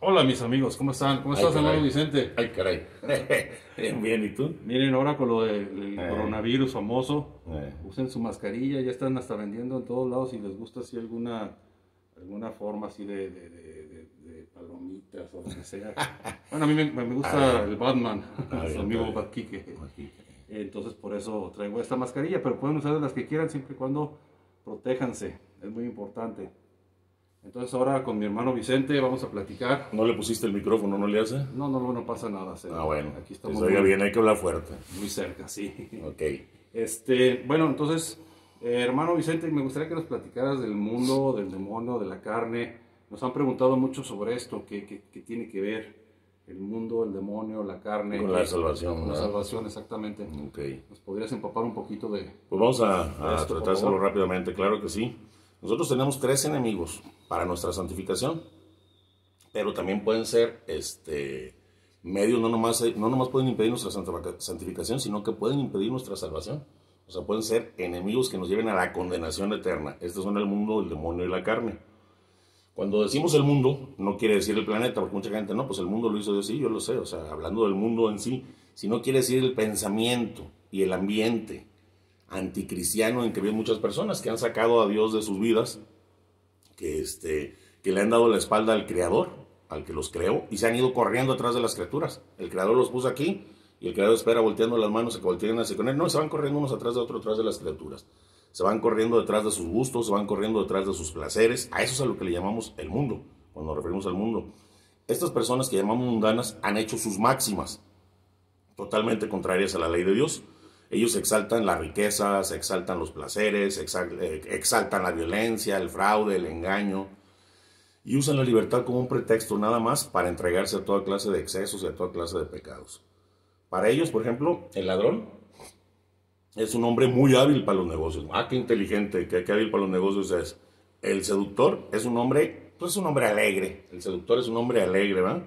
Hola mis amigos, ¿cómo están? ¿Cómo estás, Ay, hermano. Vicente? Ay, caray. bien, bien, ¿y tú? Miren ahora con lo del Eh. coronavirus famoso, Eh. usen su mascarilla, ya están hasta vendiendo en todos lados si les gusta así alguna alguna forma así de, de, de- de- palomitas o lo que sea. bueno, a mí me, me gusta Ah, el Batman, Ah, su amigo. Batquique. Entonces por eso traigo esta mascarilla, pero pueden usar las que quieran siempre y cuando protéjanse, es muy importante. Entonces ahora con mi hermano Vicente vamos a platicar. ¿No le pusiste el micrófono, no le hace? No, no, no, no pasa nada. Ah, bueno. Aquí estamos se oiga muy, bien, hay que hablar fuerte. muy cerca, sí. Ok. Este, bueno, entonces, eh, hermano Vicente, me gustaría que nos platicaras del mundo, del demonio, de la carne. Nos han preguntado mucho sobre esto, qué, qué- qué tiene que ver el mundo, el demonio, la carne. Con la salvación, Con la salvación, exactamente. Ok. ¿Nos podrías empapar un poquito de... Pues vamos a, a Esto, tratárselo rápidamente, claro que sí. Nosotros tenemos tres enemigos para nuestra santificación, pero también pueden ser este, medios, no nomás, no nomás pueden impedir nuestra santifica- santificación, sino que pueden impedir nuestra salvación. O sea, pueden ser enemigos que nos lleven a la condenación eterna. Estos son el mundo, el demonio y la carne. Cuando decimos el mundo, no quiere decir el planeta, porque mucha gente, no, pues el mundo lo hizo Dios, sí, yo lo sé, o sea, hablando del mundo en sí, sino quiere decir el pensamiento y el ambiente anticristiano en que viven muchas personas que han sacado a Dios de sus vidas, que, este, que le han dado la espalda al Creador, al que los creó, y se han ido corriendo atrás de las criaturas. El Creador los puso aquí, y el Creador espera volteando las manos a que volteen hacia con él. No, se van corriendo unos atrás de otros, atrás de las criaturas. Se van corriendo detrás de sus gustos, se van corriendo detrás de sus placeres. A eso es a lo que le llamamos el mundo, cuando nos referimos al mundo. Estas personas que llamamos mundanas han hecho sus máximas, totalmente contrarias a la ley de Dios. Ellos exaltan la riqueza, se exaltan los placeres, eh, exaltan la violencia, el fraude, el engaño, y usan la libertad como un pretexto nada más para entregarse a toda clase de excesos y a toda clase de pecados. Para ellos, por ejemplo, el ladrón es un hombre muy hábil para los negocios. Ah, qué inteligente, qué, qué hábil para los negocios es. El seductor es un hombre, pues es un hombre alegre. El seductor es un hombre alegre, ¿verdad?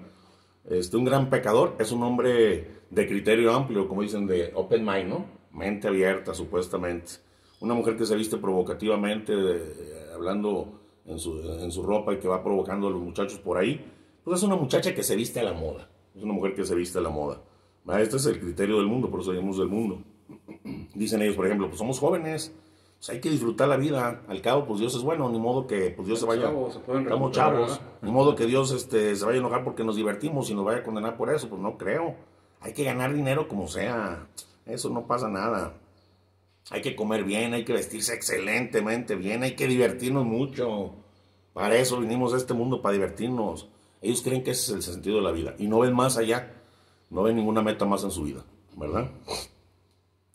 Este, un gran pecador es un hombre de criterio amplio, como dicen, de open mind, ¿no? Mente abierta, supuestamente. Una mujer que se viste provocativamente, eh, hablando en su, en su ropa y que va provocando a los muchachos por ahí, pues es una muchacha que se viste a la moda. Es una mujer que se viste a la moda. ¿verdad? Este es el criterio del mundo, por eso llamamos del mundo. Dicen ellos, por ejemplo, pues somos jóvenes, pues hay que disfrutar la vida. Al cabo, pues Dios es bueno, ni modo que pues Dios se vaya. Chavos, se Estamos chavos. ¿verdad? Ni modo que Dios este, se vaya a enojar porque nos divertimos y nos vaya a condenar por eso. Pues no creo. Hay que ganar dinero como sea. Eso no pasa nada. Hay que comer bien, hay que vestirse excelentemente bien, hay que divertirnos mucho. Para eso vinimos a este mundo, para divertirnos. Ellos creen que ese es el sentido de la vida y no ven más allá. No ven ninguna meta más en su vida, ¿verdad?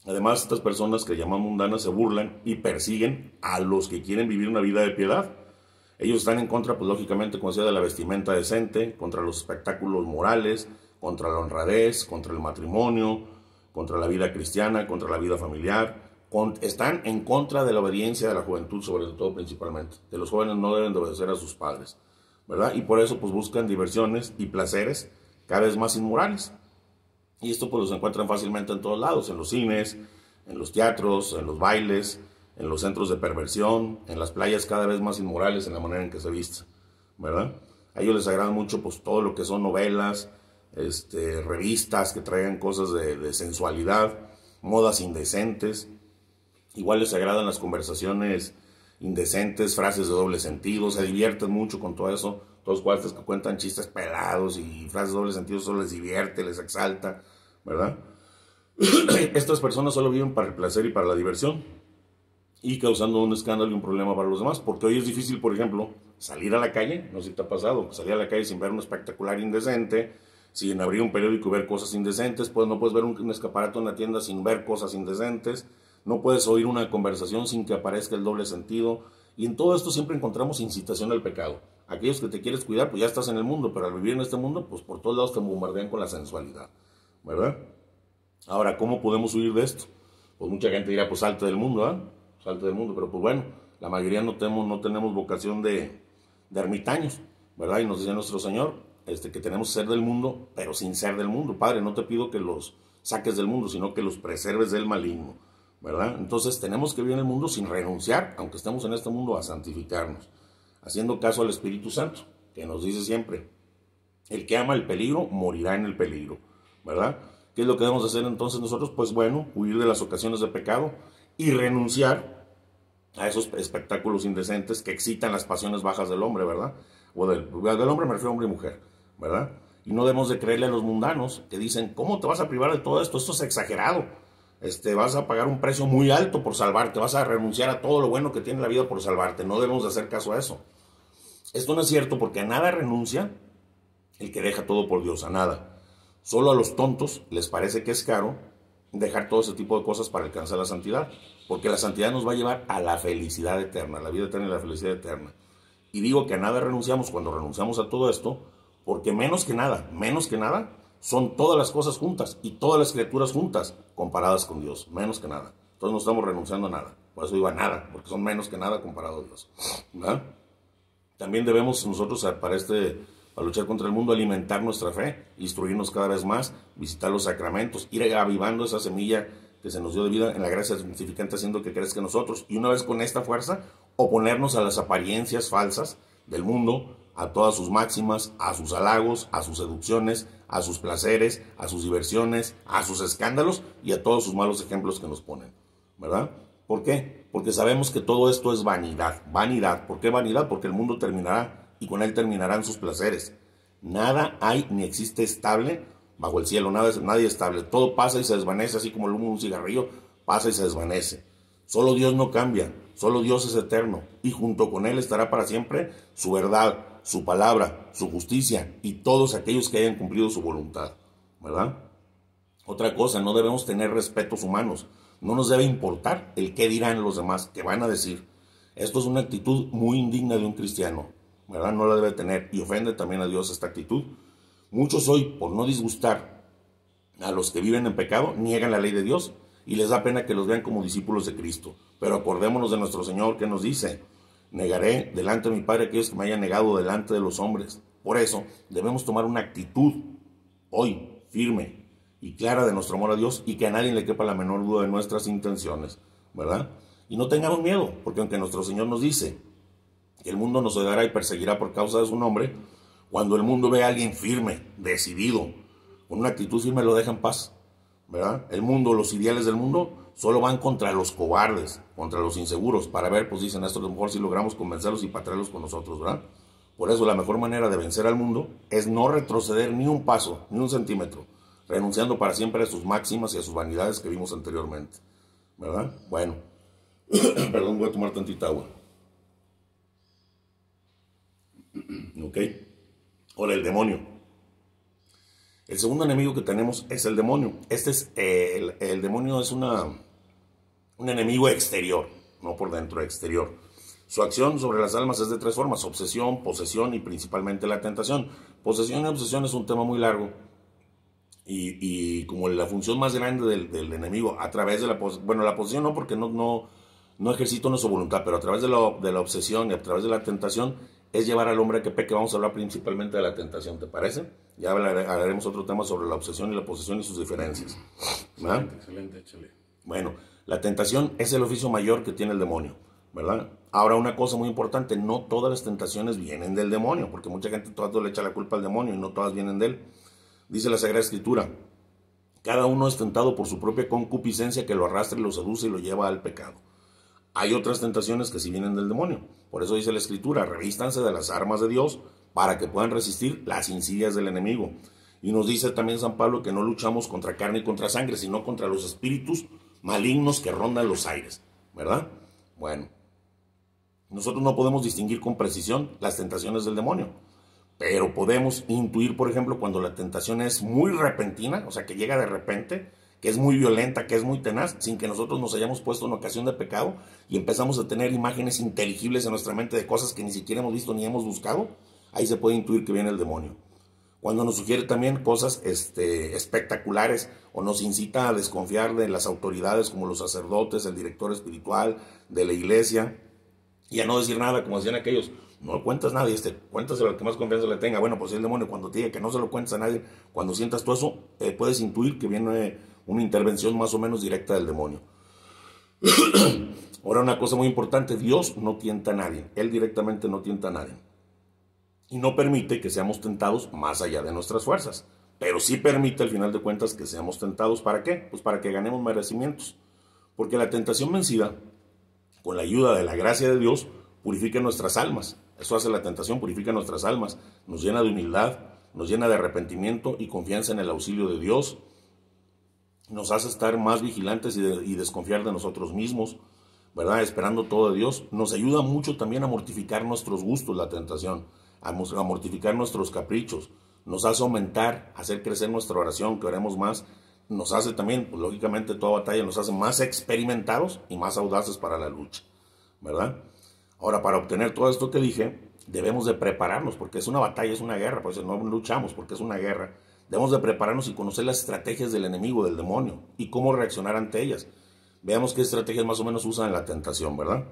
Además, estas personas que llaman mundanas se burlan y persiguen a los que quieren vivir una vida de piedad. Ellos están en contra, pues lógicamente, como decía, de la vestimenta decente, contra los espectáculos morales, contra la honradez, contra el matrimonio, contra la vida cristiana, contra la vida familiar. Están en contra de la obediencia de la juventud, sobre todo principalmente. Que los jóvenes no deben de obedecer a sus padres, ¿verdad? Y por eso, pues buscan diversiones y placeres cada vez más inmorales. Y esto pues los encuentran fácilmente en todos lados, en los cines, en los teatros, en los bailes, en los centros de perversión, en las playas cada vez más inmorales en la manera en que se visten, ¿verdad? A ellos les agrada mucho pues todo lo que son novelas, este, revistas que traigan cosas de, de sensualidad, modas indecentes. Igual les agradan las conversaciones indecentes, frases de doble sentido, se divierten mucho con todo eso. Todos cuates que cuentan chistes pelados y frases de doble sentido, eso les divierte, les exalta, ¿verdad? Estas personas solo viven para el placer y para la diversión y causando un escándalo y un problema para los demás, porque hoy es difícil, por ejemplo, salir a la calle, no sé si te ha pasado, salir a la calle sin ver un espectacular indecente, sin abrir un periódico y ver cosas indecentes, pues no puedes ver un, un escaparate en una tienda sin ver cosas indecentes, no puedes oír una conversación sin que aparezca el doble sentido, y en todo esto siempre encontramos incitación al pecado. Aquellos que te quieres cuidar, pues ya estás en el mundo, pero al vivir en este mundo, pues por todos lados te bombardean con la sensualidad, ¿verdad? Ahora, ¿cómo podemos huir de esto? Pues mucha gente dirá, pues salte del mundo, ¿ah? Salte del mundo, pero pues bueno, la mayoría no tenemos, no tenemos vocación de, de ermitaños, ¿verdad? Y nos decía nuestro Señor, este, que tenemos que ser del mundo, pero sin ser del mundo. Padre, no te pido que los saques del mundo, sino que los preserves del maligno, ¿verdad? Entonces tenemos que vivir en el mundo sin renunciar, aunque estemos en este mundo, a santificarnos, haciendo caso al Espíritu Santo, que nos dice siempre, El que ama el peligro morirá en el peligro, ¿verdad? ¿Qué es lo que debemos hacer entonces nosotros? Pues bueno, huir de las ocasiones de pecado y renunciar a esos espectáculos indecentes que excitan las pasiones bajas del hombre, ¿verdad? O del, del hombre me refiero a hombre y mujer, Y no debemos de creerle a los mundanos que dicen, ¿cómo te vas a privar de todo esto? Esto es exagerado. Este, vas a pagar un precio muy alto por salvarte, vas a renunciar a todo lo bueno que tiene la vida por salvarte. No debemos de hacer caso a eso. Esto no es cierto porque a nada renuncia el que deja todo por Dios, a nada. Solo a los tontos les parece que es caro dejar todo ese tipo de cosas para alcanzar la santidad, porque la santidad nos va a llevar a la felicidad eterna, la vida eterna y la felicidad eterna. Y digo que a nada renunciamos cuando renunciamos a todo esto, porque menos que nada, menos que nada, son todas las cosas juntas y todas las criaturas juntas comparadas con Dios, menos que nada. Entonces no estamos renunciando a nada, por eso digo a nada, porque son menos que nada comparado a Dios. También debemos nosotros para este para luchar contra el mundo, alimentar nuestra fe, instruirnos cada vez más, visitar los sacramentos, ir avivando esa semilla que se nos dio de vida en la gracia santificante haciendo que crezca en nosotros. Y una vez con esta fuerza, oponernos a las apariencias falsas del mundo, a todas sus máximas, a sus halagos, a sus seducciones, a sus placeres, a sus diversiones, a sus escándalos y a todos sus malos ejemplos que nos ponen. ¿Verdad? ¿Por qué? Porque sabemos que todo esto es vanidad. Vanidad. ¿Por qué vanidad? Porque el mundo terminará y con él terminarán sus placeres. Nada hay ni existe estable bajo el cielo, nada, nadie estable. Todo pasa y se desvanece, así como el humo de un cigarrillo pasa y se desvanece. Solo Dios no cambia, solo Dios es eterno y junto con Él estará para siempre su verdad, su palabra, su justicia y todos aquellos que hayan cumplido su voluntad. ¿Verdad? Otra cosa, no debemos tener respetos humanos. No nos debe importar el qué dirán los demás, qué van a decir. Esto es una actitud muy indigna de un cristiano. ¿Verdad? No la debe tener y ofende también a Dios esta actitud. Muchos hoy, por no disgustar a los que viven en pecado, niegan la ley de Dios y les da pena que los vean como discípulos de Cristo. Pero acordémonos de nuestro Señor que nos dice, negaré delante de mi Padre aquellos que me hayan negado delante de los hombres. Por eso debemos tomar una actitud hoy firme y clara de nuestro amor a Dios y que a nadie le quepa la menor duda de nuestras intenciones, ¿verdad? Y no tengamos miedo, porque aunque nuestro Señor nos dice que el mundo nos odiará y perseguirá por causa de su nombre, cuando el mundo ve a alguien firme, decidido, con una actitud firme, lo deja en paz. ¿verdad? El mundo, los ideales del mundo, solo van contra los cobardes, contra los inseguros, para ver, pues dicen esto, a mejor si logramos convencerlos y para traerlos con nosotros, ¿verdad? Por eso la mejor manera de vencer al mundo es no retroceder ni un paso, ni un centímetro, renunciando para siempre a sus máximas y a sus vanidades que vimos anteriormente, ¿verdad? Bueno, perdón, voy a tomar tantita agua. ok. Ahora el demonio. El segundo enemigo que tenemos es el demonio. Este es eh, el, demonio es una, un enemigo exterior, no por dentro, exterior. Su acción sobre las almas es de tres formas, obsesión, posesión y principalmente la tentación. Posesión y obsesión es un tema muy largo y, como la función más grande del, enemigo a través de la bueno, la posesión no porque no, no, no ejercito nuestra voluntad, pero a través de la, de la obsesión y a través de la tentación es llevar al hombre a que peque. Vamos a hablar principalmente de la tentación, ¿te parece? Ya hablaremos otro tema sobre la obsesión y la posesión y sus diferencias. Excelente, excelente, échale. Bueno, la tentación es el oficio mayor que tiene el demonio, ¿verdad? Ahora, una cosa muy importante, no todas las tentaciones vienen del demonio, porque mucha gente todo le echa la culpa al demonio y no todas vienen de él. Dice la Sagrada Escritura, cada uno es tentado por su propia concupiscencia que lo arrastra y lo seduce y lo lleva al pecado. Hay otras tentaciones que sí vienen del demonio. Por eso dice la escritura, revístanse de las armas de Dios para que puedan resistir las insidias del enemigo. Y nos dice también San Pablo que no luchamos contra carne y contra sangre, sino contra los espíritus malignos que rondan los aires. ¿Verdad? Bueno, nosotros no podemos distinguir con precisión las tentaciones del demonio, pero podemos intuir, por ejemplo, cuando la tentación es muy repentina, o sea, que llega de repente, que es muy violenta, que es muy tenaz, sin que nosotros nos hayamos puesto en ocasión de pecado y empezamos a tener imágenes inteligibles en nuestra mente de cosas que ni siquiera hemos visto ni hemos buscado, ahí se puede intuir que viene el demonio. Cuando nos sugiere también cosas este, espectaculares o nos incita a desconfiar de las autoridades como los sacerdotes, el director espiritual de la iglesia, y a no decir nada, como decían aquellos, no cuentas a nadie, este, cuéntaselo al que más confianza le tenga. Bueno, pues el demonio cuando te diga que no se lo cuentas a nadie, cuando sientas tú eso, eh, puedes intuir que viene una intervención más o menos directa del demonio. Ahora una cosa muy importante, Dios no tienta a nadie, Él directamente no tienta a nadie. y no permite que seamos tentados más allá de nuestras fuerzas. Pero sí permite al final de cuentas que seamos tentados. ¿Para qué? Pues para que ganemos merecimientos. Porque la tentación vencida, con la ayuda de la gracia de Dios, purifica nuestras almas. Eso hace la tentación, purifica nuestras almas, nos llena de humildad, nos llena de arrepentimiento y confianza en el auxilio de Dios. Nos hace estar más vigilantes y, desconfiar de nosotros mismos, ¿verdad? Esperando todo de Dios. Nos ayuda mucho también a mortificar nuestros gustos, la tentación, a mortificar nuestros caprichos. Nos hace aumentar, hacer crecer nuestra oración, que oremos más. Nos hace también, pues, lógicamente, toda batalla nos hace más experimentados y más audaces para la lucha, ¿verdad? Ahora, para obtener todo esto que dije, debemos de prepararnos, porque es una batalla, es una guerra, pues no luchamos porque es una guerra. Debemos de prepararnos y conocer las estrategias del enemigo, del demonio, y cómo reaccionar ante ellas. Veamos qué estrategias más o menos usan en la tentación, ¿verdad?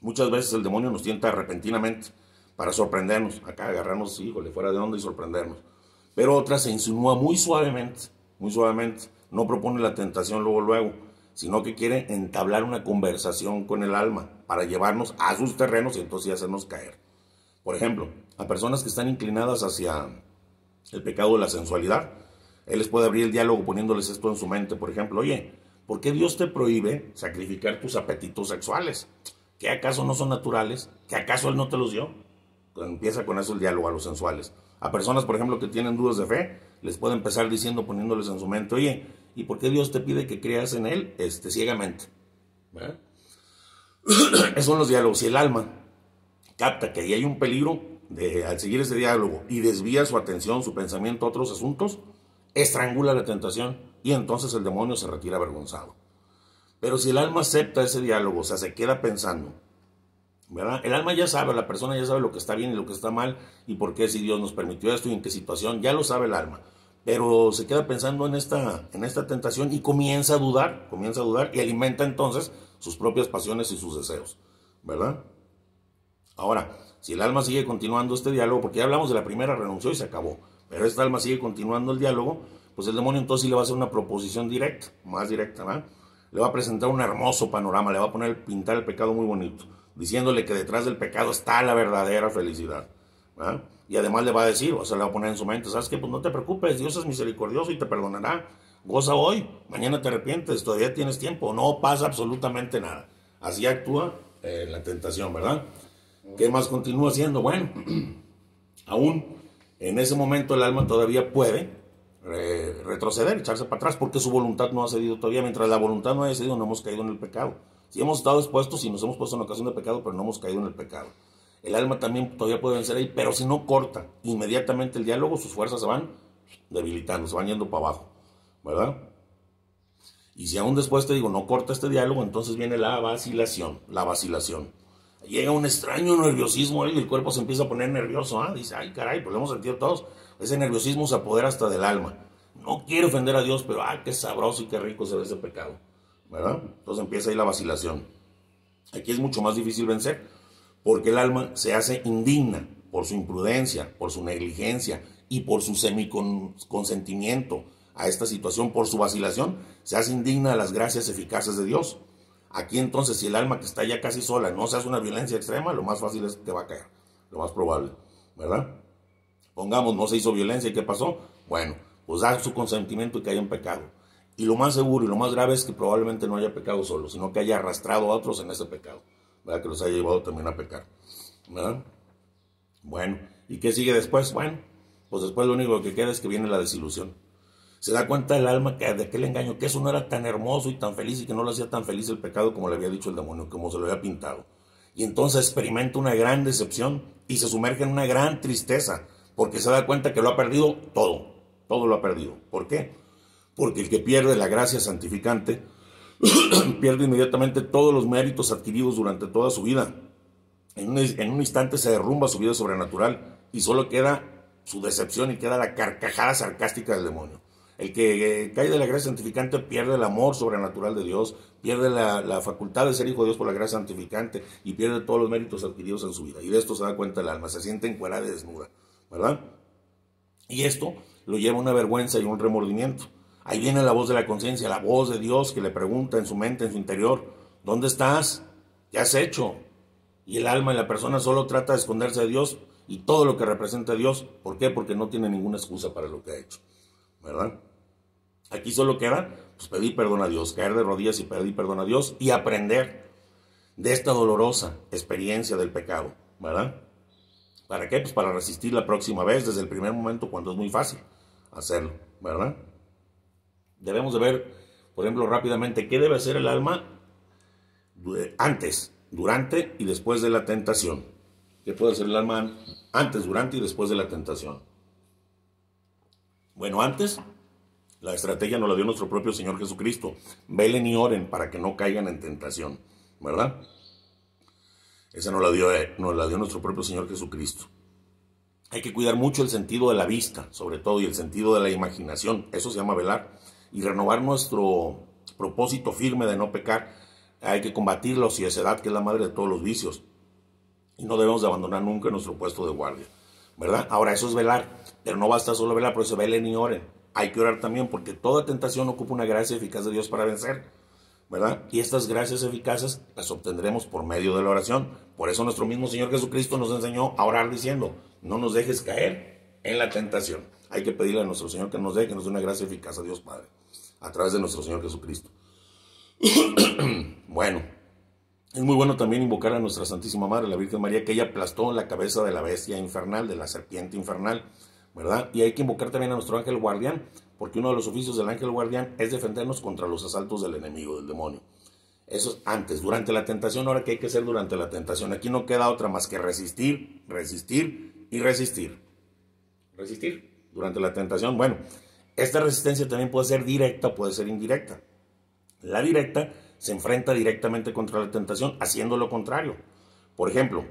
Muchas veces el demonio nos tienta repentinamente para sorprendernos, acá agarrarnos, híjole, fuera de onda y sorprendernos. Pero otras se insinúa muy suavemente, muy suavemente, no propone la tentación luego, luego sino que quiere entablar una conversación con el alma para llevarnos a sus terrenos y entonces hacernos caer. Por ejemplo, a personas que están inclinadas hacia el pecado de la sensualidad, él les puede abrir el diálogo poniéndoles esto en su mente. Por ejemplo, oye, ¿por qué Dios te prohíbe sacrificar tus apetitos sexuales? ¿Que acaso no son naturales? ¿Que acaso Él no te los dio? empieza con eso el diálogo a los sensuales. A personas, por ejemplo, que tienen dudas de fe, les puede empezar diciendo, poniéndoles en su mente, oye, ¿y por qué Dios te pide que creas en Él este, ciegamente? Esos son los diálogos. Si el alma capta que ahí hay un peligro al seguir ese diálogo y desvía su atención, su pensamiento a otros asuntos, estrangula la tentación y entonces el demonio se retira avergonzado. Pero si el alma acepta ese diálogo, o sea, se queda pensando, el alma ya sabe, la persona ya sabe lo que está bien y lo que está mal y por qué si Dios nos permitió esto y en qué situación, ya lo sabe el alma. Pero se queda pensando en esta, en esta tentación y comienza a dudar, comienza a dudar y alimenta entonces sus propias pasiones y sus deseos, ¿verdad? Ahora, si el alma sigue continuando este diálogo, porque ya hablamos de la primera, renunció y se acabó, pero esta alma sigue continuando el diálogo, pues el demonio entonces sí le va a hacer una proposición directa, más directa, ¿verdad? Le va a presentar un hermoso panorama, le va a poner, pintar el pecado muy bonito diciéndole que detrás del pecado está la verdadera felicidad. Y además le va a decir, o sea, le va a poner en su mente, ¿sabes qué? Pues no te preocupes, Dios es misericordioso y te perdonará. Goza hoy, mañana te arrepientes, todavía tienes tiempo, no pasa absolutamente nada. Así actúa eh, la tentación, ¿verdad? ¿Qué más continúa haciendo? Bueno, aún en ese momento el alma todavía puede retroceder, echarse para atrás, porque su voluntad no ha cedido todavía. Mientras la voluntad no haya cedido, no hemos caído en el pecado. Si hemos estado expuestos y nos hemos puesto en ocasión de pecado, pero no hemos caído en el pecado. El alma también todavía puede vencer ahí, pero si no corta inmediatamente el diálogo, sus fuerzas se van debilitando, se van yendo para abajo, ¿verdad? Y si aún después te digo, no corta este diálogo, entonces viene la vacilación, la vacilación. Llega un extraño nerviosismo y el cuerpo se empieza a poner nervioso, ¿ah? Dice, ay caray, pues lo hemos sentido todos. Ese nerviosismo se apodera hasta del alma. No quiere ofender a Dios, pero ay, qué sabroso y qué rico se ve ese pecado. ¿verdad? Entonces empieza ahí la vacilación. Aquí es mucho más difícil vencer, porque el alma se hace indigna por su imprudencia, por su negligencia y por su semiconsentimiento a esta situación, por su vacilación, se hace indigna a las gracias eficaces de Dios. Aquí entonces, si el alma que está ya casi sola no se hace una violencia extrema, lo más fácil es que va a caer, lo más probable, ¿verdad? Pongamos, no se hizo violencia y ¿qué pasó? Bueno, pues da su consentimiento y cae en pecado. Y lo más seguro y lo más grave es que probablemente no haya pecado solo, sino que haya arrastrado a otros en ese pecado, ¿verdad? que los haya llevado también a pecar. ¿verdad? Bueno, ¿y qué sigue después? Bueno, pues después lo único que queda es que viene la desilusión. Se da cuenta el alma que de aquel engaño, que eso no era tan hermoso y tan feliz y que no lo hacía tan feliz el pecado como le había dicho el demonio, como se lo había pintado. Y entonces experimenta una gran decepción y se sumerge en una gran tristeza, porque se da cuenta que lo ha perdido todo, todo lo ha perdido. ¿Por qué? porque el que pierde la gracia santificante pierde inmediatamente todos los méritos adquiridos durante toda su vida. En un, en un, instante se derrumba su vida sobrenatural y solo queda su decepción y queda la carcajada sarcástica del demonio. El que eh, cae de la gracia santificante pierde el amor sobrenatural de Dios, pierde la, facultad de ser hijo de Dios por la gracia santificante y pierde todos los méritos adquiridos en su vida. Y de esto se da cuenta el alma, se siente encuerada y desnuda, ¿verdad? Y esto lo lleva a una vergüenza y un remordimiento. Ahí viene la voz de la conciencia, la voz de Dios que le pregunta en su mente, en su interior, ¿dónde estás? ¿Qué has hecho? Y el alma y la persona solo trata de esconderse de Dios y todo lo que representa a Dios. ¿Por qué? Porque no tiene ninguna excusa para lo que ha hecho. ¿Verdad? Aquí solo queda pues, pedir perdón a Dios, caer de rodillas y pedir perdón a Dios y aprender de esta dolorosa experiencia del pecado. ¿Verdad? ¿Para qué? Pues para resistir la próxima vez desde el primer momento cuando es muy fácil hacerlo. ¿Verdad? Debemos de ver, por ejemplo, rápidamente qué debe hacer el alma antes, durante y después de la tentación. ¿Qué puede hacer el alma antes, durante y después de la tentación? Bueno, antes, la estrategia nos la dio nuestro propio Señor Jesucristo. Velen y oren para que no caigan en tentación, ¿verdad? Esa nos la dio, eh, la dio nuestro propio Señor Jesucristo. Hay que cuidar mucho el sentido de la vista, sobre todo, y el sentido de la imaginación. Eso se llama velar. Y renovar nuestro propósito firme de no pecar hay que combatir la ociosidad, que es la madre de todos los vicios. Y no debemos de abandonar nunca nuestro puesto de guardia. ¿Verdad? Ahora, eso es velar. Pero no basta solo velar, por eso velen y oren. Hay que orar también, porque toda tentación ocupa una gracia eficaz de Dios para vencer. ¿Verdad? Y estas gracias eficaces las obtendremos por medio de la oración. Por eso nuestro mismo Señor Jesucristo nos enseñó a orar diciendo, no nos dejes caer en la tentación. Hay que pedirle a nuestro Señor que nos dé, que nos dé una gracia eficaz a Dios Padre, a través de nuestro Señor Jesucristo. bueno, es muy bueno también invocar a nuestra Santísima Madre, la Virgen María, que ella aplastó la cabeza de la bestia infernal, de la serpiente infernal, ¿verdad? Y hay que invocar también a nuestro ángel guardián, porque uno de los oficios del ángel guardián es defendernos contra los asaltos del enemigo, del demonio. Eso es antes, durante la tentación, ahora que hay que hacer durante la tentación. Aquí no queda otra más que resistir, resistir y resistir. Resistir durante la tentación. Bueno, esta resistencia también puede ser directa, puede ser indirecta. La directa se enfrenta directamente contra la tentación, haciendo lo contrario. Por ejemplo,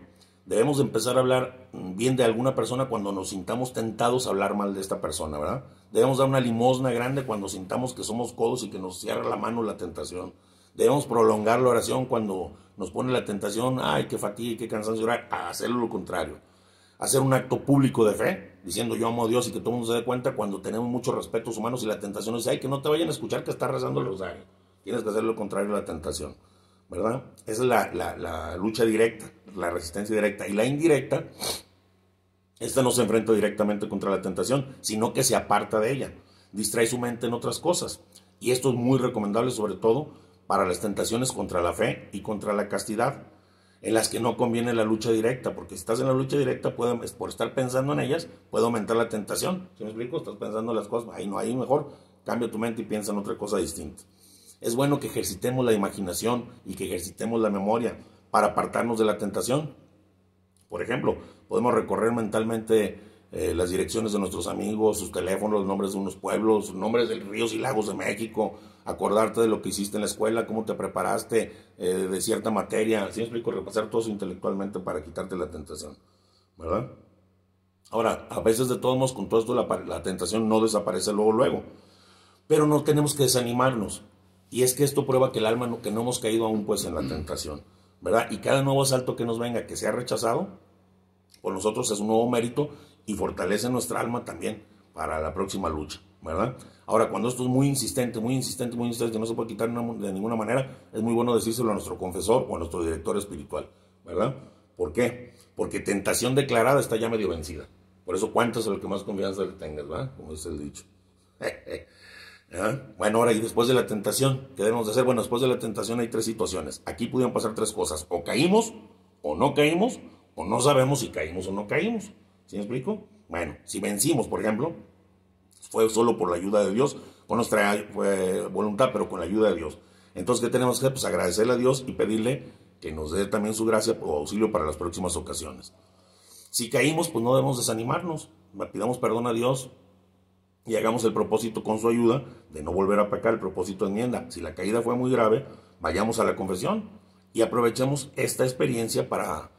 debemos empezar a hablar bien de alguna persona cuando nos sintamos tentados a hablar mal de esta persona, ¿verdad? Debemos dar una limosna grande cuando sintamos que somos codos y que nos cierra la mano la tentación. Debemos prolongar la oración cuando nos pone la tentación, ay, qué fatiga, qué cansancio orar, a hacerlo lo contrario. Hacer un acto público de fe, diciendo yo amo a Dios y que todo el mundo se dé cuenta cuando tenemos muchos respetos humanos y la tentación es, ay, que no te vayan a escuchar que está rezando el rosario Tienes que hacer lo contrario a la tentación, ¿verdad? Esa es la, lucha directa, la resistencia directa. Y la indirecta, esta no se enfrenta directamente contra la tentación, sino que se aparta de ella, distrae su mente en otras cosas. Y esto es muy recomendable sobre todo para las tentaciones contra la fe y contra la castidad, en las que no conviene la lucha directa, porque si estás en la lucha directa, puede, por estar pensando en ellas, puede aumentar la tentación. ¿Sí me explico? Estás pensando en las cosas, ahí no, ahí mejor cambia tu mente y piensa en otra cosa distinta. Es bueno que ejercitemos la imaginación y que ejercitemos la memoria para apartarnos de la tentación. Por ejemplo, podemos recorrer mentalmente eh, las direcciones de nuestros amigos, sus teléfonos, los nombres de unos pueblos, los nombres de ríos y lagos de México, acordarte de lo que hiciste en la escuela, cómo te preparaste eh, de cierta materia. ¿Sí me explico? Repasar todo intelectualmente para quitarte la tentación. ¿Verdad? Ahora, a veces de todos modos, con todo esto la, la tentación no desaparece luego, luego. Pero no tenemos que desanimarnos. Y es que esto prueba que el alma, que no hemos caído aún pues en la tentación, ¿verdad? Y cada nuevo asalto que nos venga, que sea rechazado, por nosotros es un nuevo mérito y fortalece nuestra alma también para la próxima lucha, ¿verdad? Ahora, cuando esto es muy insistente, muy insistente, muy insistente, no se puede quitar de ninguna manera, es muy bueno decírselo a nuestro confesor o a nuestro director espiritual, ¿verdad? ¿Por qué? Porque tentación declarada está ya medio vencida. Por eso, ¿cuántas es lo que más confianza le tengas, ¿verdad? Como dice el dicho. Bueno, ahora y después de la tentación, ¿qué debemos de hacer? Bueno, después de la tentación hay tres situaciones. Aquí pudieron pasar tres cosas. O caímos, o no caímos, o no sabemos si caímos o no caímos. ¿Sí me explico? Bueno, si vencimos, por ejemplo, fue solo por la ayuda de Dios, con nuestra voluntad, pero con la ayuda de Dios. Entonces, ¿qué tenemos que hacer? Pues agradecerle a Dios y pedirle que nos dé también su gracia o auxilio para las próximas ocasiones. Si caímos, pues no debemos desanimarnos. Pidamos perdón a Dios, y hagamos el propósito con su ayuda de no volver a pecar, el propósito de enmienda. Si la caída fue muy grave, vayamos a la confesión y aprovechemos esta experiencia para,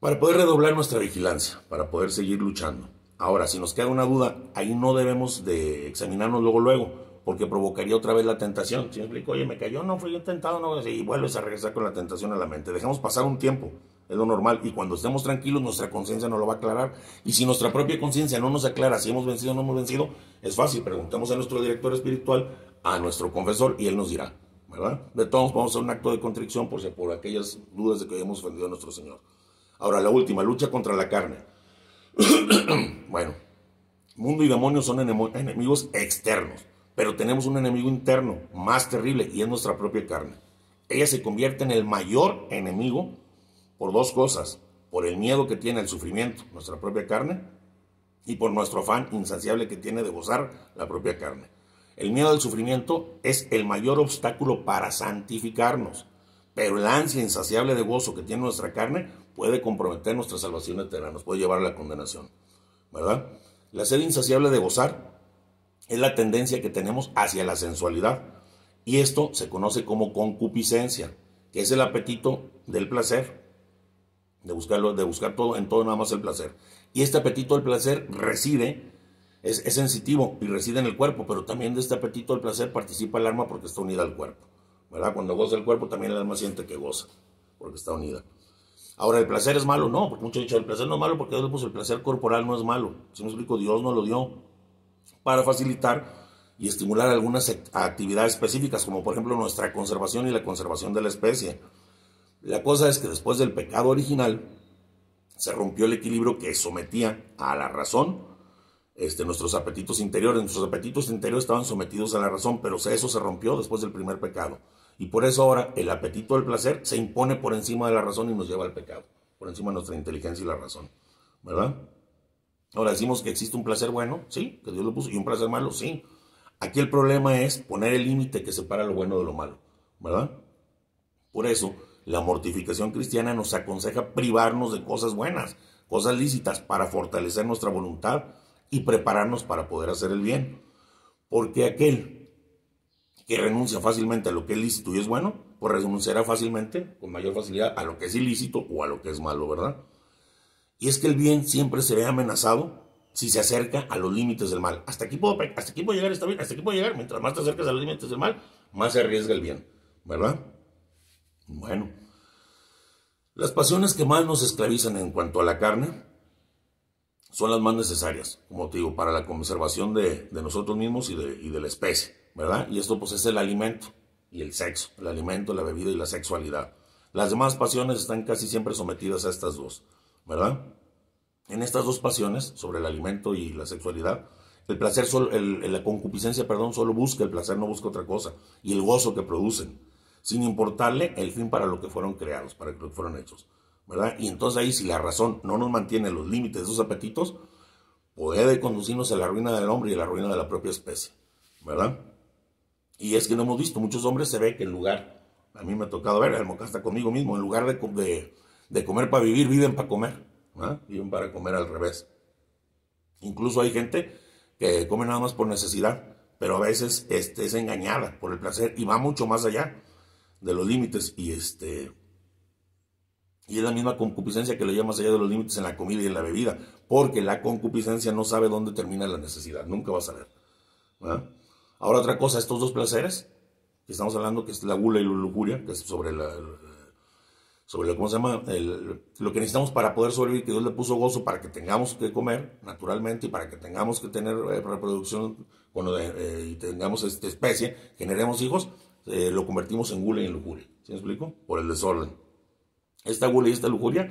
para poder redoblar nuestra vigilancia, para poder seguir luchando. Ahora, si nos queda una duda, ahí no debemos de examinarnos luego, luego, porque provocaría otra vez la tentación. Si me explico, oye, me cayó, no fui yo tentado, no, y vuelves a regresar con la tentación a la mente. Dejemos pasar un tiempo es lo normal. Y cuando estemos tranquilos, nuestra conciencia nos lo va a aclarar. Y si nuestra propia conciencia no nos aclara si hemos vencido o no hemos vencido, es fácil. Preguntamos a nuestro director espiritual, a nuestro confesor, y él nos dirá, ¿verdad? De todos vamos a hacer un acto de contrición por, por aquellas dudas de que hayamos ofendido a nuestro Señor. Ahora, la última, lucha contra la carne. bueno, mundo y demonios son enemigos externos, pero tenemos un enemigo interno más terrible y es nuestra propia carne. Ella se convierte en el mayor enemigo por dos cosas, por el miedo que tiene el sufrimiento, nuestra propia carne, y por nuestro afán insaciable que tiene de gozar la propia carne. El miedo al sufrimiento es el mayor obstáculo para santificarnos, pero la ansia insaciable de gozo que tiene nuestra carne puede comprometer nuestra salvación eterna, nos puede llevar a la condenación, ¿verdad? La sed insaciable de gozar es la tendencia que tenemos hacia la sensualidad, y esto se conoce como concupiscencia, que es el apetito del placer, de buscarlo, de buscar todo en todo nada más el placer. Y este apetito del placer reside, es, sensitivo y reside en el cuerpo, pero también de este apetito del placer participa el alma porque está unida al cuerpo. ¿verdad? Cuando goza el cuerpo, también el alma siente que goza, porque está unida. Ahora, ¿el placer es malo? No, porque muchos dicen, el placer no es malo porque el placer corporal, no es malo. Si me explico, Dios no lo dio para facilitar y estimular algunas actividades específicas, como por ejemplo nuestra conservación y la conservación de la especie. La cosa es que después del pecado original, se rompió el equilibrio que sometía a la razón este, nuestros apetitos interiores. Nuestros apetitos interiores estaban sometidos a la razón, pero eso se rompió después del primer pecado. Y por eso ahora el apetito del placer se impone por encima de la razón y nos lleva al pecado, por encima de nuestra inteligencia y la razón. ¿Verdad? Ahora decimos que existe un placer bueno, sí, que Dios lo puso, y un placer malo, sí. Aquí el problema es poner el límite que separa lo bueno de lo malo, ¿verdad? Por eso, la mortificación cristiana nos aconseja privarnos de cosas buenas, cosas lícitas, para fortalecer nuestra voluntad y prepararnos para poder hacer el bien. Porque aquel que renuncia fácilmente a lo que es lícito y es bueno, pues renunciará fácilmente, con mayor facilidad, a lo que es ilícito o a lo que es malo, ¿verdad? Y es que el bien siempre se ve amenazado si se acerca a los límites del mal. Hasta aquí puedo, hasta aquí puedo llegar, está bien, hasta aquí puedo llegar. Mientras más te acercas a los límites del mal, más se arriesga el bien, ¿verdad? Bueno, las pasiones que más nos esclavizan en cuanto a la carne son las más necesarias, como te para la conservación de, nosotros mismos y de, la especie. ¿verdad? Y esto pues es el alimento y el sexo, el alimento, la bebida y la sexualidad. Las demás pasiones están casi siempre sometidas a estas dos, ¿verdad? En estas dos pasiones, sobre el alimento y la sexualidad, el placer, solo, la concupiscencia, perdón, solo busca el placer, no busca otra cosa, y el gozo que producen, sin importarle el fin para lo que fueron creados, para lo que fueron hechos, ¿verdad? Y entonces ahí, si la razón no nos mantiene los límites de esos apetitos, puede conducirnos a la ruina del hombre y a la ruina de la propia especie, ¿verdad? Y es que no hemos visto, muchos hombres se ve que en lugar, a mí me ha tocado ver, el está conmigo mismo, en lugar de, de, comer para vivir, viven para comer. Viven para comer al revés. Incluso hay gente que come nada más por necesidad, pero a veces este, es engañada por el placer y va mucho más allá de los límites y este y es la misma concupiscencia que lo lleva más allá de los límites en la comida y en la bebida, porque la concupiscencia no sabe dónde termina la necesidad, nunca va a saber. Ahora otra cosa, estos dos placeres, que estamos hablando, que es la gula y la lujuria, que es sobre la, sobre ¿cómo se llama? lo que necesitamos para poder sobrevivir, que Dios le puso gozo para que tengamos que comer naturalmente y para que tengamos que tener eh, reproducción cuando, eh, y tengamos esta especie, generemos hijos, eh, lo convertimos en gula y en lujuria. ¿Sí me explico? Por el desorden. Esta gula y esta lujuria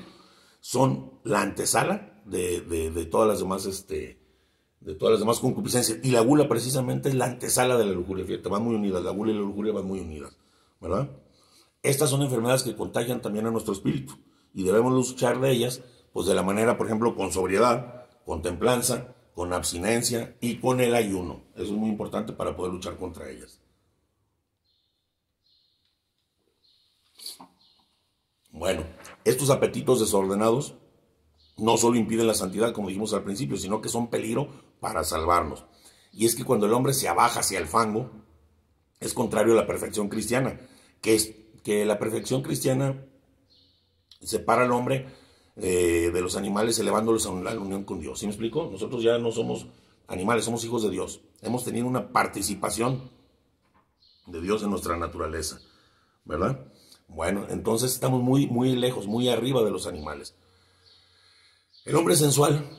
son la antesala de, de todas las demás este, de todas las demás concupiscencias. Y la gula precisamente es la antesala de la lujuria. Fíjate, van muy unidas. La gula y la lujuria van muy unidas. ¿Verdad? Estas son enfermedades que contagian también a nuestro espíritu. Y debemos luchar de ellas, pues de la manera, por ejemplo, con sobriedad, con templanza, con abstinencia y con el ayuno. Eso es muy importante para poder luchar contra ellas. Bueno, estos apetitos desordenados no solo impiden la santidad, como dijimos al principio, sino que son peligro para salvarnos. Y es que cuando el hombre se abaja hacia el fango, es contrario a la perfección cristiana, que es que la perfección cristiana separa al hombre eh, de los animales elevándolos a la unión con Dios. ¿Sí me explico? Nosotros ya no somos animales, somos hijos de Dios. Hemos tenido una participación de Dios en nuestra naturaleza, ¿verdad? Bueno, entonces estamos muy, muy lejos, muy arriba de los animales. El hombre sensual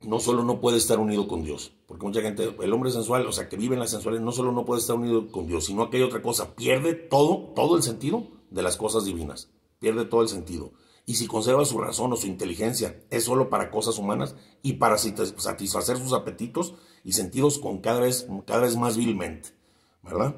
no solo no puede estar unido con Dios, porque mucha gente, el hombre sensual, o sea, que vive en la sensualidad, no solo no puede estar unido con Dios, sino que hay otra cosa, pierde todo, todo el sentido de las cosas divinas, pierde todo el sentido. Y si conserva su razón o su inteligencia, es solo para cosas humanas y para satisfacer sus apetitos y sentidos con cada vez, cada vez más vilmente, ¿verdad?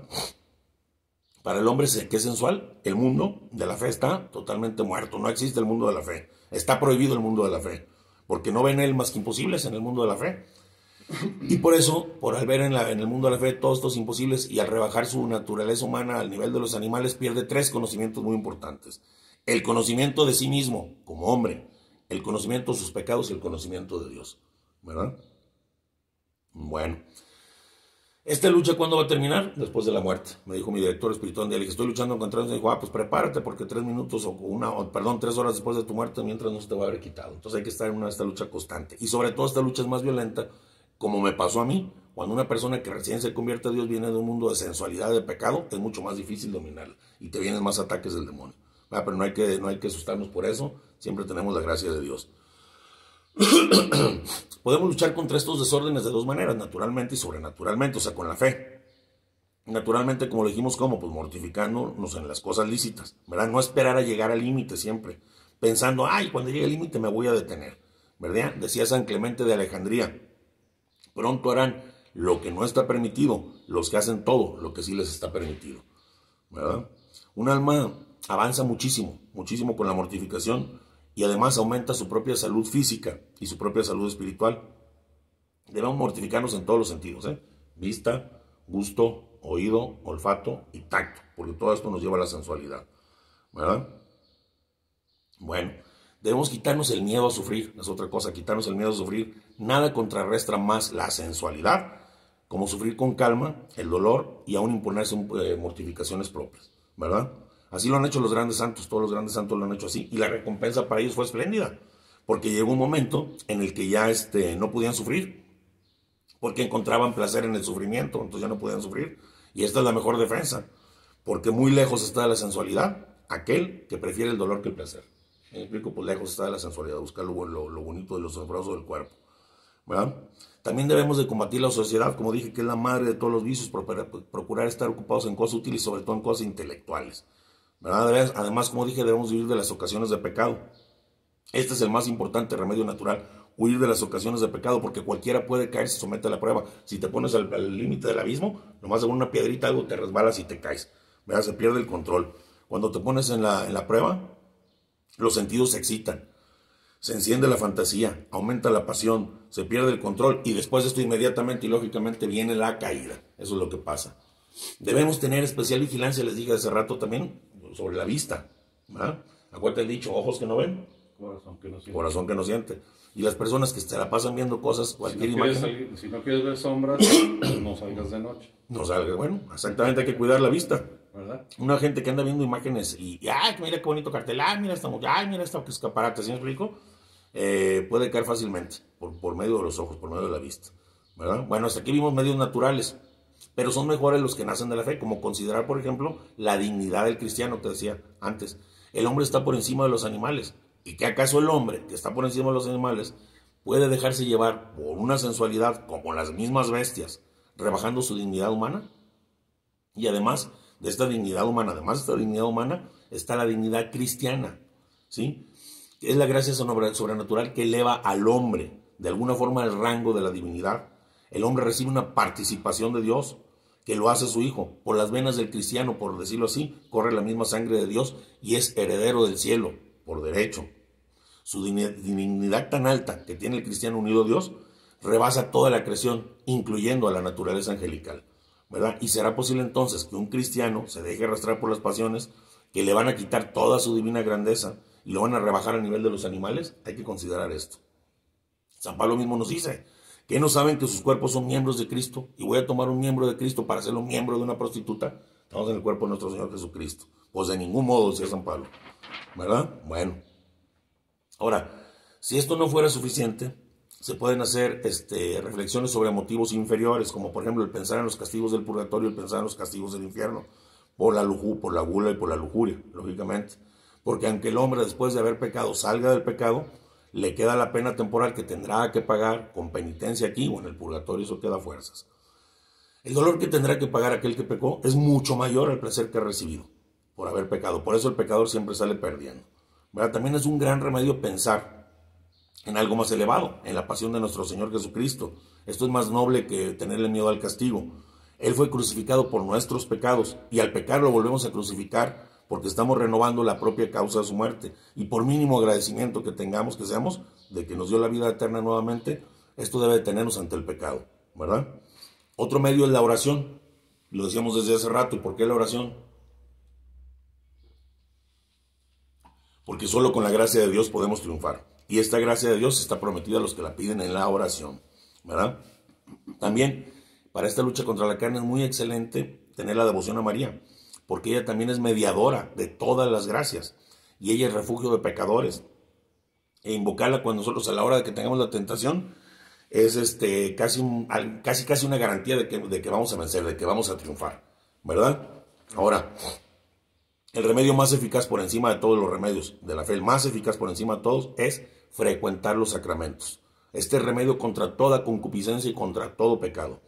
Para el hombre que es sensual, el mundo de la fe está totalmente muerto. No existe el mundo de la fe. Está prohibido el mundo de la fe. Porque no ven él más que imposibles en el mundo de la fe. Y por eso, por al ver en, en, el mundo de la fe todos estos imposibles y al rebajar su naturaleza humana al nivel de los animales, pierde tres conocimientos muy importantes. El conocimiento de sí mismo como hombre, el conocimiento de sus pecados y el conocimiento de Dios. ¿Verdad? Bueno. ¿Esta lucha cuándo va a terminar? Después de la muerte. Me dijo mi director espiritual. Le dije, estoy luchando contra eso. Me dijo, ah, pues prepárate porque tres minutos o una, perdón, tres horas después de tu muerte, mientras no se te va a haber quitado. Entonces hay que estar en una, esta lucha constante. Y sobre todo esta lucha es más violenta, como me pasó a mí. Cuando una persona que recién se convierte a Dios viene de un mundo de sensualidad, de pecado, es mucho más difícil dominarla. Y te vienen más ataques del demonio. Ah, pero no hay, que, no hay que asustarnos por eso. Siempre tenemos la gracia de Dios. Podemos luchar contra estos desórdenes de dos maneras, naturalmente y sobrenaturalmente, o sea, con la fe. Naturalmente, como lo dijimos, ¿cómo? Pues mortificándonos en las cosas lícitas, ¿verdad? No esperar a llegar al límite siempre, pensando, ay, cuando llegue al límite me voy a detener, ¿verdad? Decía San Clemente de Alejandría, pronto harán lo que no está permitido, los que hacen todo lo que sí les está permitido, ¿verdad? Un alma avanza muchísimo, muchísimo con la mortificación y además aumenta su propia salud física y su propia salud espiritual. Debemos mortificarnos en todos los sentidos, ¿eh? vista, gusto, oído, olfato y tacto, porque todo esto nos lleva a la sensualidad. ¿Verdad? Bueno, debemos quitarnos el miedo a sufrir, es otra cosa, quitarnos el miedo a sufrir. Nada contrarrestra más la sensualidad, como sufrir con calma, el dolor y aún imponerse eh, mortificaciones propias, ¿verdad? Así lo han hecho los grandes santos, todos los grandes santos lo han hecho así. Y la recompensa para ellos fue espléndida, porque llegó un momento en el que ya este, no podían sufrir, porque encontraban placer en el sufrimiento, entonces ya no podían sufrir. Y esta es la mejor defensa, porque muy lejos está de la sensualidad aquel que prefiere el dolor que el placer. Me explico, pues lejos está de la sensualidad, buscar lo, lo, bonito de lo sabroso del cuerpo. ¿verdad? También debemos de combatir la sociedad, como dije, que es la madre de todos los vicios, procurar estar ocupados en cosas útiles y sobre todo en cosas intelectuales. Además, como dije, debemos huir de las ocasiones de pecado. Este es el más importante remedio natural, huir de las ocasiones de pecado, porque cualquiera puede caer si somete a la prueba. Si te pones al límite del abismo, nomás con una piedrita algo te resbalas y te caes. Se pierde el control. Cuando te pones en la, en la prueba, los sentidos se excitan, se enciende la fantasía, aumenta la pasión, se pierde el control y después de esto inmediatamente y lógicamente viene la caída. Eso es lo que pasa. Debemos tener especial vigilancia, les dije hace rato también, sobre la vista. ¿verdad? Acuérdate el dicho, ojos que no ven, corazón que no siente. Corazón que no siente. Y las personas que se la pasan viendo cosas, cualquier si no imagen. si no quieres ver sombras, no salgas de noche. No salgas, bueno, exactamente hay que cuidar la vista. ¿verdad? Una gente que anda viendo imágenes y, ay, mira qué bonito cartel, ay, mira esta ay, mira esta escaparate, ¿sí me explico? Eh, puede caer fácilmente por, por medio de los ojos, por medio de la vista. ¿verdad? Bueno, hasta aquí vimos medios naturales pero son mejores los que nacen de la fe, como considerar, por ejemplo, la dignidad del cristiano, te decía antes. El hombre está por encima de los animales. ¿Y que acaso el hombre, que está por encima de los animales, puede dejarse llevar por una sensualidad como las mismas bestias, rebajando su dignidad humana? Y además de esta dignidad humana, además de esta dignidad humana, está la dignidad cristiana, ¿sí? Es la gracia sobrenatural que eleva al hombre, de alguna forma, al rango de la divinidad el hombre recibe una participación de Dios que lo hace su hijo. Por las venas del cristiano, por decirlo así, corre la misma sangre de Dios y es heredero del cielo, por derecho. Su dignidad tan alta que tiene el cristiano unido a Dios rebasa toda la creación, incluyendo a la naturaleza angelical. ¿verdad? Y será posible entonces que un cristiano se deje arrastrar por las pasiones que le van a quitar toda su divina grandeza y lo van a rebajar a nivel de los animales. Hay que considerar esto. San Pablo mismo nos dice, que no saben que sus cuerpos son miembros de Cristo y voy a tomar un miembro de Cristo para hacerlo miembro de una prostituta. Estamos en el cuerpo de nuestro Señor Jesucristo. Pues de ningún modo, decía San Pablo. ¿Verdad? Bueno. Ahora, si esto no fuera suficiente, se pueden hacer este, reflexiones sobre motivos inferiores, como por ejemplo el pensar en los castigos del purgatorio, el pensar en los castigos del infierno, por la, luju, por la gula y por la lujuria, lógicamente. Porque aunque el hombre después de haber pecado salga del pecado, le queda la pena temporal que tendrá que pagar con penitencia aquí o en el purgatorio, eso queda fuerzas. El dolor que tendrá que pagar aquel que pecó es mucho mayor al placer que ha recibido por haber pecado. Por eso el pecador siempre sale perdiendo. También es un gran remedio pensar en algo más elevado, en la pasión de nuestro Señor Jesucristo. Esto es más noble que tenerle miedo al castigo. Él fue crucificado por nuestros pecados y al pecar lo volvemos a crucificar porque estamos renovando la propia causa de su muerte. Y por mínimo agradecimiento que tengamos, que seamos, de que nos dio la vida eterna nuevamente, esto debe tenernos ante el pecado, ¿verdad? Otro medio es la oración. Lo decíamos desde hace rato. ¿Y por qué la oración? porque solo con la gracia de Dios podemos triunfar. Y esta gracia de Dios está prometida a los que la piden en la oración, ¿verdad? También para esta lucha contra la carne es muy excelente tener la devoción a María, porque ella también es mediadora de todas las gracias y ella es refugio de pecadores. E invocarla cuando nosotros a la hora de que tengamos la tentación es este, casi, casi, casi una garantía de que, de que vamos a vencer, de que vamos a triunfar, ¿verdad? Ahora, el remedio más eficaz por encima de todos los remedios de la fe, el más eficaz por encima de todos, es frecuentar los sacramentos. Este remedio contra toda concupiscencia y contra todo pecado.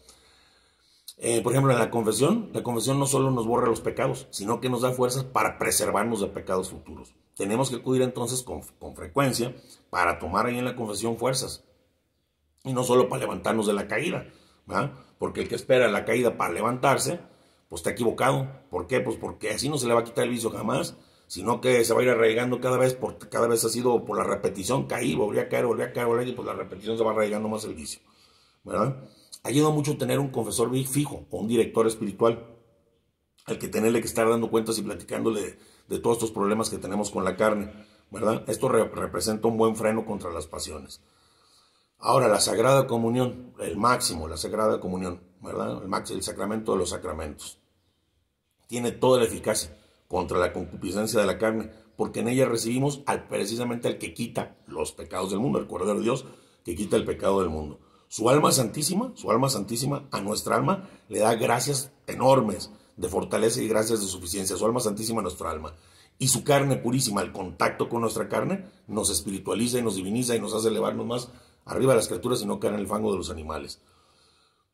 Eh, por ejemplo, en la confesión, la confesión no solo nos borra los pecados, sino que nos da fuerzas para preservarnos de pecados futuros. Tenemos que acudir entonces con, con frecuencia para tomar ahí en la confesión fuerzas. Y no solo para levantarnos de la caída, ¿verdad? porque el que espera la caída para levantarse, pues está equivocado. ¿Por qué? Pues porque así no se le va a quitar el vicio jamás, sino que se va a ir arraigando cada vez, por, cada vez ha sido por la repetición, caí, volví a caer, volví a caer, volví a caer, y pues la repetición se va arraigando más el vicio. ¿Verdad? Ayuda mucho tener un confesor fijo o un director espiritual al que tenerle que estar dando cuentas y platicándole de, todos estos problemas que tenemos con la carne. ¿verdad? Esto representa un buen freno contra las pasiones. Ahora, la Sagrada Comunión, el máximo, la Sagrada Comunión, ¿verdad? El, máximo, el sacramento de los sacramentos. Tiene toda la eficacia contra la concupiscencia de la carne, porque en ella recibimos al, precisamente al que quita los pecados del mundo, el Cordero de Dios que quita el pecado del mundo. Su alma santísima, su alma santísima, a nuestra alma le da gracias enormes de fortaleza y gracias de suficiencia. Su alma santísima a nuestra alma. Y su carne purísima, el contacto con nuestra carne, nos espiritualiza y nos diviniza y nos hace elevarnos más arriba de las criaturas y no caer en el fango de los animales.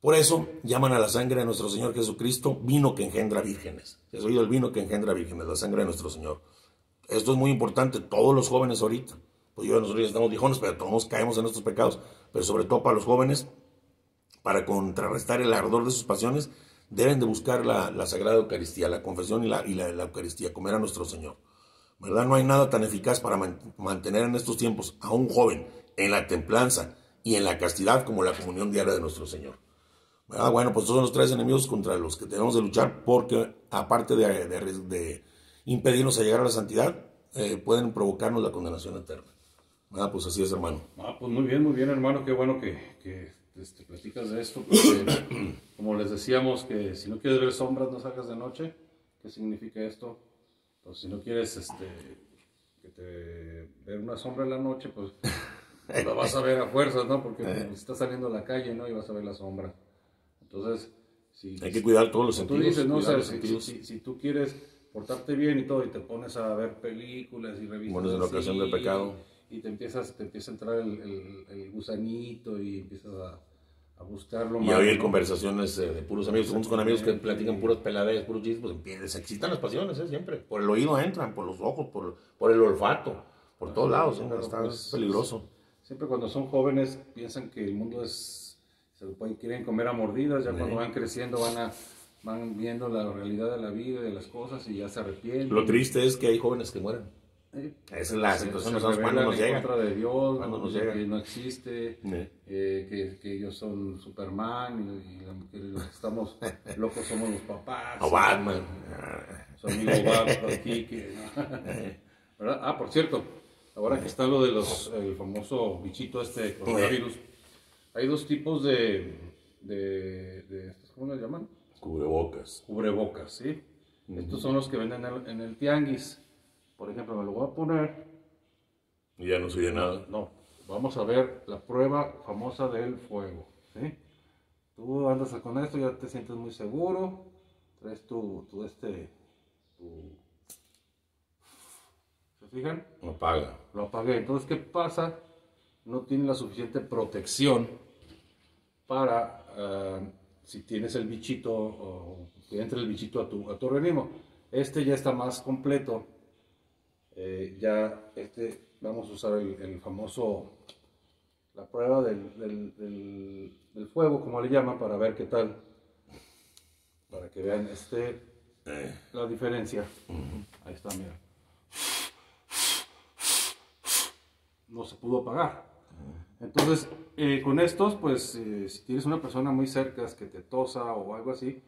Por eso llaman a la sangre de nuestro Señor Jesucristo vino que engendra vírgenes. ¿Has oído el vino que engendra vírgenes? La sangre de nuestro Señor. Esto es muy importante. Todos los jóvenes ahorita, pues yo nosotros ya estamos viejones, pero todos caemos en estos pecados. Pero sobre todo para los jóvenes, para contrarrestar el ardor de sus pasiones, deben de buscar la, Sagrada Eucaristía, la confesión y, la, y la, Eucaristía, comer a nuestro Señor. ¿Verdad? No hay nada tan eficaz para mantener en estos tiempos a un joven en la templanza y en la castidad como la comunión diaria de nuestro Señor. Ah, bueno, pues estos son los tres enemigos contra los que tenemos de luchar porque aparte de, de, impedirnos a llegar a la santidad, eh, pueden provocarnos la condenación eterna. Ah, pues así es, hermano. Ah, pues muy bien, muy bien, hermano. Qué bueno que, que este, platicas de esto. Porque, como les decíamos, que si no quieres ver sombras, no salgas de noche. ¿Qué significa esto? Pues si no quieres este, que te ver una sombra en la noche, pues la vas a ver a fuerzas, ¿no? Porque pues, estás saliendo a la calle, ¿no? Y vas a ver la sombra. Entonces, si... Hay que cuidar todos los sentidos. Tú dices, no, si, si, tú quieres portarte bien y todo, y te pones a ver películas y revistas Bueno, es la ocasión del pecado. Y te empiezas, te empieza a entrar el, el, gusanito y empiezas a, a buscarlo y más. Y oír conversaciones eh, de puros amigos, juntos con amigos que platican puras peladeras, puros chistes, pues se excitan las pasiones, ¿eh? Siempre. Por el oído entran, por los ojos, por, por el olfato, por todos lados. está pues, peligroso siempre cuando son jóvenes piensan que el mundo es, se lo pueden, quieren comer a mordidas, ya cuando van creciendo van a, van viendo la realidad de la vida y de las cosas y ya se arrepienten. Lo triste es que hay jóvenes que mueren. Esa es la situación, se, cuando nos llega. contra de Dios, cuando nos llega. que no existe, eh, que, que, ellos son Superman y, que los que estamos locos somos los papás. O Batman. Su amigo Batman aquí. Que, ¿verdad? Ah, por cierto, Ahora que está lo de los, el famoso bichito este coronavirus, hay dos tipos de, de, ¿cómo le llaman? Cubrebocas. Cubrebocas, ¿sí? Estos son los que venden en el, tianguis. Por ejemplo, me lo voy a poner. Y ya no se oye nada. No, vamos a ver la prueba famosa del fuego, ¿sí? Tú andas con esto, ya te sientes muy seguro, traes tu, tu este, tu fijan? Lo apaga. Lo apagué. Entonces, ¿qué pasa? No tiene la suficiente protección para eh, si tienes el bichito o que entre el bichito a tu, a tu organismo. Este ya está más completo Eh, ya este, vamos a usar el, el famoso, la prueba del, del, del- del fuego, como le llaman, para ver qué tal, para que vean este, la diferencia. Ahí está, mira. No se pudo apagar. Entonces, eh, con estos, pues, eh, si tienes una persona muy cerca que te tosa o algo así,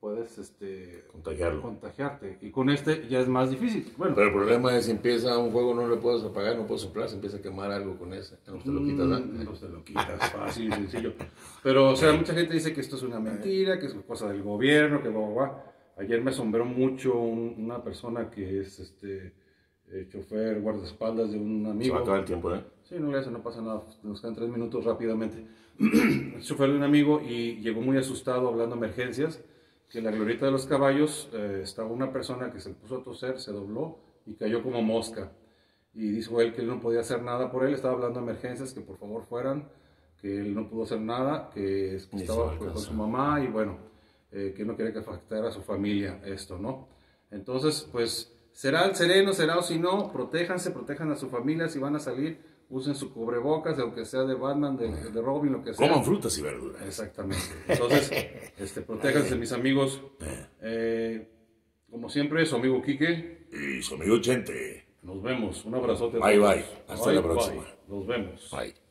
puedes este, contagiarlo. contagiarte. Y con este ya es más difícil. Bueno, Pero el problema es si empieza un fuego, no le puedes apagar, no puedes soplar, se empieza a quemar algo con ese. No te lo quitas, ¿verdad? Mm, No te lo quitas, fácil, sencillo. Pero, o sea, mucha gente dice que esto es una mentira, que es cosa del gobierno, que guau, guau. Ayer me asombró mucho un- una persona que es este eh, chofer, guardaespaldas de un Se amigo. va a acabar el tiempo, ¿eh? Sí, no le hace, no pasa nada, nos quedan tres minutos rápidamente. el chofer de un amigo y llegó muy asustado hablando de emergencias, que en la glorieta de los caballos eh, estaba una persona que se puso a toser, se dobló y cayó como mosca. Y dijo él que él no podía hacer nada por él, estaba hablando de emergencias, que por favor fueran, que él no pudo hacer nada, que estaba con su mamá y bueno, eh, que no quería que afectara a su familia esto, ¿no? Entonces, pues, será el sereno, será o si no, protéjanse, protejan a su familia, si van a salir, usen su cubrebocas, aunque sea de Batman, de, de Robin, lo que sea. Coman frutas y verduras. Exactamente. Entonces, este, protéjanse, mis amigos. Eh, como siempre, su amigo Quique, Y su amigo Chente. nos vemos. Un abrazote. Bye, bye. Hasta la próxima. Nos vemos. Bye.